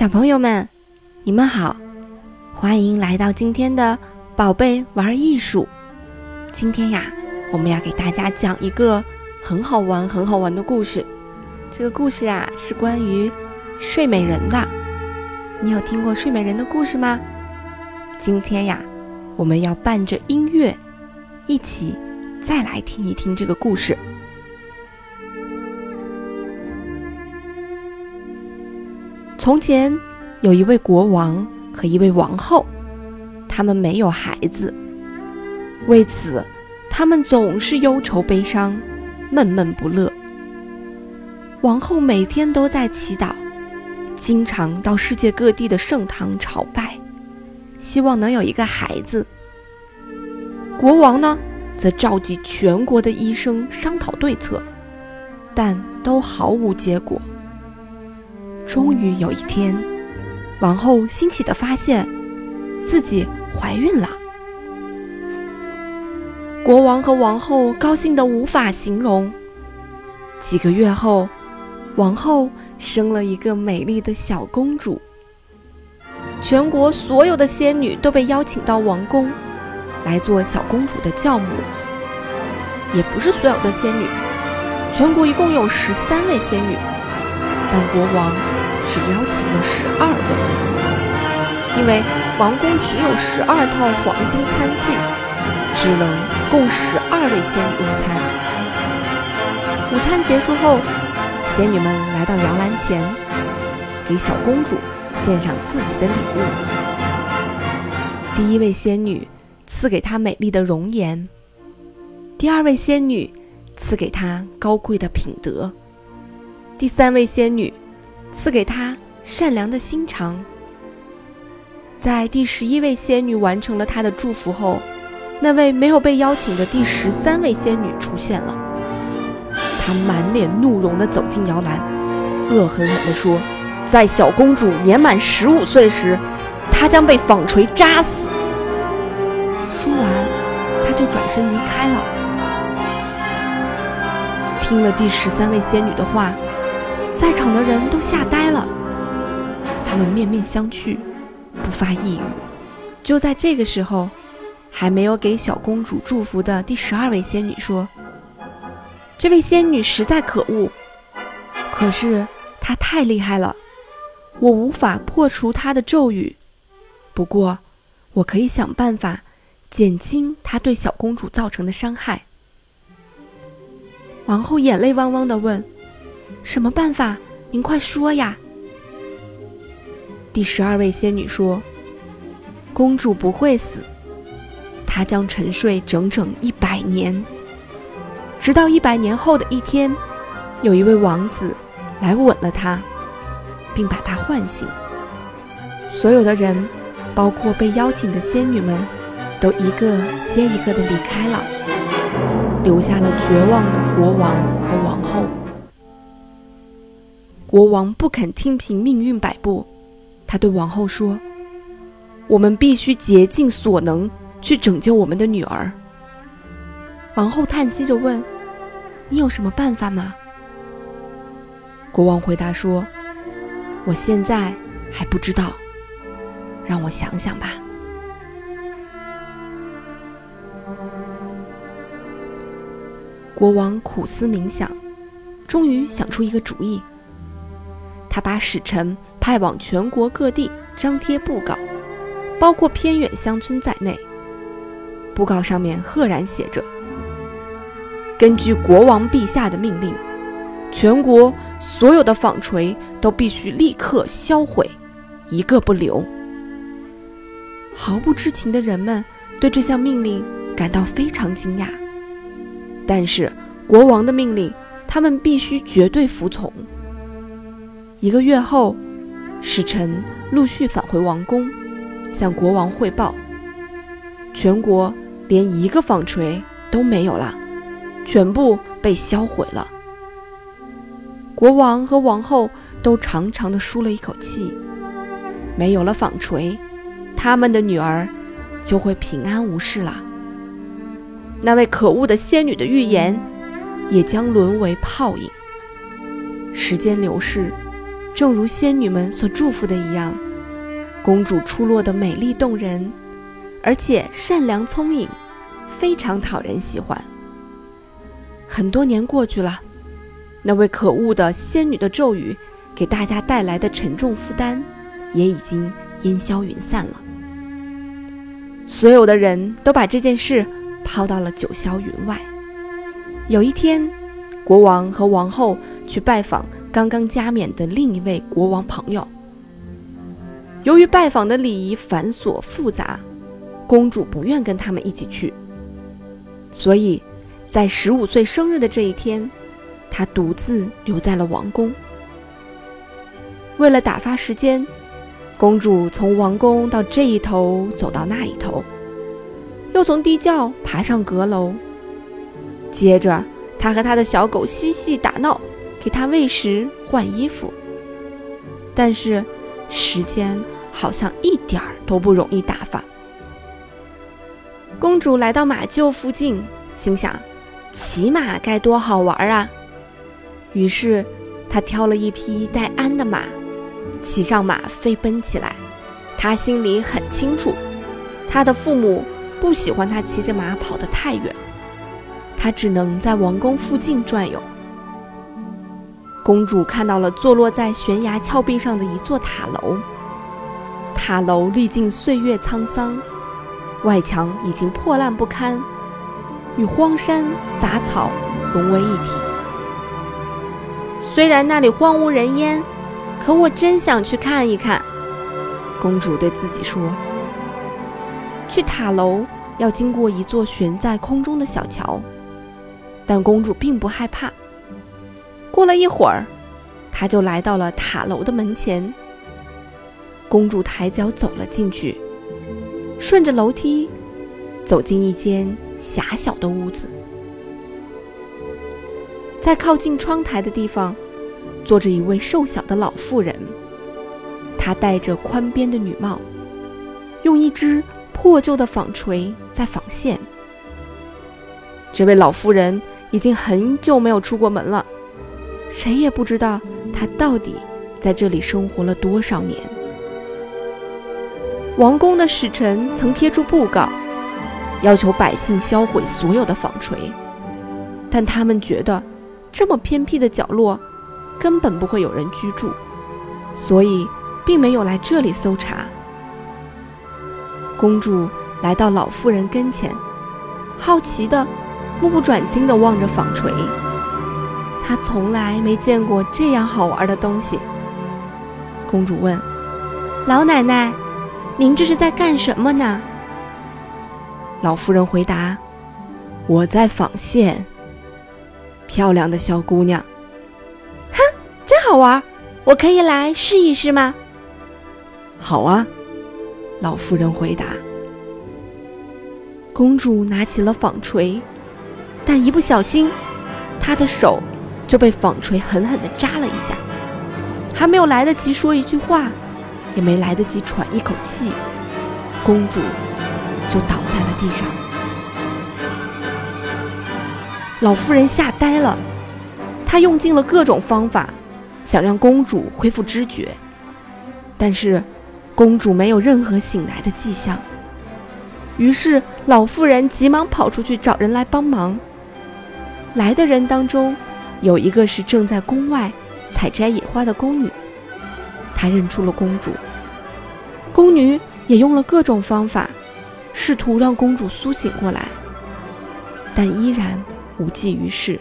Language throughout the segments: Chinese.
小朋友们，你们好，欢迎来到今天的宝贝玩艺术。今天呀，我们要给大家讲一个很好玩、很好玩的故事。这个故事啊，是关于睡美人的。你有听过睡美人的故事吗？今天呀，我们要伴着音乐，一起再来听一听这个故事。从前有一位国王和一位王后，他们没有孩子，为此他们总是忧愁悲伤，闷闷不乐。王后每天都在祈祷，经常到世界各地的圣堂朝拜，希望能有一个孩子。国王呢，则召集全国的医生商讨对策，但都毫无结果。终于有一天，王后欣喜地发现自己怀孕了。国王和王后高兴得无法形容。几个月后，王后生了一个美丽的小公主。全国所有的仙女都被邀请到王宫来做小公主的教母。也不是所有的仙女，全国一共有十三位仙女，但国王。只邀请了十二位，因为王宫只有十二套黄金餐具，只能供十二位仙女用餐。午餐结束后，仙女们来到摇篮前，给小公主献上自己的礼物。第一位仙女赐给她美丽的容颜，第二位仙女赐给她高贵的品德，第三位仙女。赐给她善良的心肠。在第十一位仙女完成了她的祝福后，那位没有被邀请的第十三位仙女出现了。她满脸怒容地走进摇篮，恶狠狠地说：“在小公主年满十五岁时，她将被纺锤扎死。”说完，她就转身离开了。听了第十三位仙女的话。在场的人都吓呆了，他们面面相觑，不发一语。就在这个时候，还没有给小公主祝福的第十二位仙女说：“这位仙女实在可恶，可是她太厉害了，我无法破除她的咒语。不过，我可以想办法减轻她对小公主造成的伤害。”王后眼泪汪汪地问。什么办法？您快说呀！第十二位仙女说：“公主不会死，她将沉睡整整一百年，直到一百年后的一天，有一位王子来吻了她，并把她唤醒。所有的人，包括被邀请的仙女们，都一个接一个的离开了，留下了绝望的国王和王后。”国王不肯听凭命运摆布，他对王后说：“我们必须竭尽所能去拯救我们的女儿。”王后叹息着问：“你有什么办法吗？”国王回答说：“我现在还不知道，让我想想吧。”国王苦思冥想，终于想出一个主意。他把使臣派往全国各地张贴布告，包括偏远乡村在内。布告上面赫然写着：“根据国王陛下的命令，全国所有的纺锤都必须立刻销毁，一个不留。”毫不知情的人们对这项命令感到非常惊讶，但是国王的命令，他们必须绝对服从。一个月后，使臣陆续返回王宫，向国王汇报：全国连一个纺锤都没有了，全部被销毁了。国王和王后都长长的舒了一口气，没有了纺锤，他们的女儿就会平安无事了。那位可恶的仙女的预言也将沦为泡影。时间流逝。正如仙女们所祝福的一样，公主出落得美丽动人，而且善良聪颖，非常讨人喜欢。很多年过去了，那位可恶的仙女的咒语给大家带来的沉重负担，也已经烟消云散了。所有的人都把这件事抛到了九霄云外。有一天，国王和王后去拜访刚刚加冕的另一位国王朋友。由于拜访的礼仪繁琐复杂，公主不愿跟他们一起去，所以。在十五岁生日的这一天，他独自留在了王宫。为了打发时间，公主从王宫到这一头走到那一头，又从地窖爬上阁楼。接着，她和她的小狗嬉戏打闹，给它喂食、换衣服。但是，时间好像一点儿都不容易打发。公主来到马厩附近，心想。骑马该多好玩啊！于是，她挑了一匹带鞍的马，骑上马飞奔起来。她心里很清楚，她的父母不喜欢她骑着马跑得太远，她只能在王宫附近转悠。公主看到了坐落在悬崖峭壁上的一座塔楼，塔楼历尽岁月沧桑，外墙已经破烂不堪。与荒山杂草融为一体。虽然那里荒无人烟，可我真想去看一看。公主对自己说：“去塔楼要经过一座悬在空中的小桥，但公主并不害怕。过了一会儿，他就来到了塔楼的门前。公主抬脚走了进去，顺着楼梯走进一间。”狭小的屋子，在靠近窗台的地方，坐着一位瘦小的老妇人。她戴着宽边的女帽，用一只破旧的纺锤在纺线。这位老妇人已经很久没有出过门了，谁也不知道她到底在这里生活了多少年。王宫的使臣曾贴出布告。要求百姓销毁所有的纺锤，但他们觉得这么偏僻的角落根本不会有人居住，所以并没有来这里搜查。公主来到老妇人跟前，好奇的、目不转睛地望着纺锤。她从来没见过这样好玩的东西。公主问：“老奶奶，您这是在干什么呢？”老妇人回答：“我在纺线。漂亮的小姑娘，哼，真好玩！我可以来试一试吗？”“好啊。”老妇人回答。公主拿起了纺锤，但一不小心，她的手就被纺锤狠狠地扎了一下。还没有来得及说一句话，也没来得及喘一口气，公主。就倒在了地上。老妇人吓呆了，她用尽了各种方法，想让公主恢复知觉，但是公主没有任何醒来的迹象。于是老妇人急忙跑出去找人来帮忙。来的人当中，有一个是正在宫外采摘野花的宫女，她认出了公主。宫女也用了各种方法。试图让公主苏醒过来，但依然无济于事。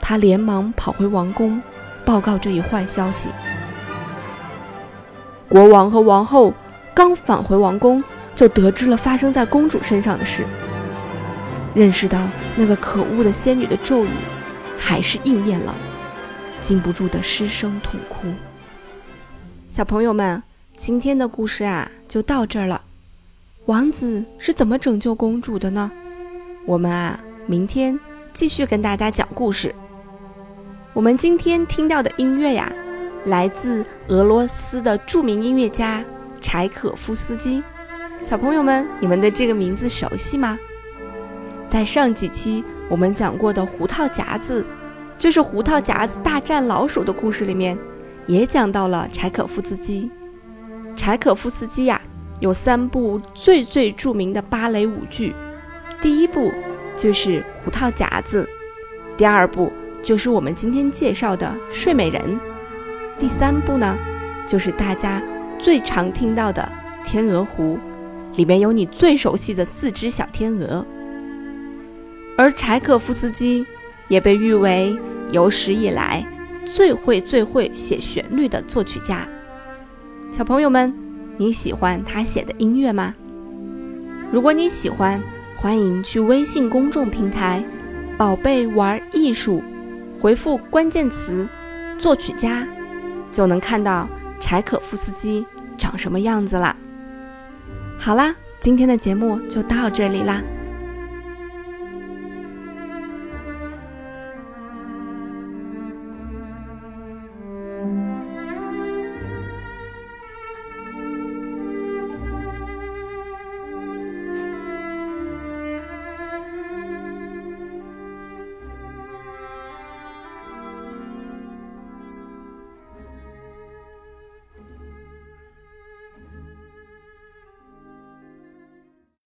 她连忙跑回王宫，报告这一坏消息。国王和王后刚返回王宫，就得知了发生在公主身上的事，认识到那个可恶的仙女的咒语还是应验了，禁不住的失声痛哭。小朋友们，今天的故事啊，就到这儿了。王子是怎么拯救公主的呢？我们啊，明天继续跟大家讲故事。我们今天听到的音乐呀，来自俄罗斯的著名音乐家柴可夫斯基。小朋友们，你们对这个名字熟悉吗？在上几期我们讲过的《胡桃夹子》，就是《胡桃夹子大战老鼠》的故事里面，也讲到了柴可夫斯基。柴可夫斯基呀，有三部最最著名的芭蕾舞剧，第一部就是《胡桃夹子》，第二部就是我们今天介绍的《睡美人》，第三部呢，就是大家最常听到的《天鹅湖》，里面有你最熟悉的四只小天鹅。而柴可夫斯基也被誉为有史以来最会最会写旋律的作曲家。小朋友们，你喜欢他写的音乐吗？如果你喜欢，欢迎去微信公众平台“宝贝玩艺术”，回复关键词“作曲家”，就能看到柴可夫斯基长什么样子啦。好啦，今天的节目就到这里啦。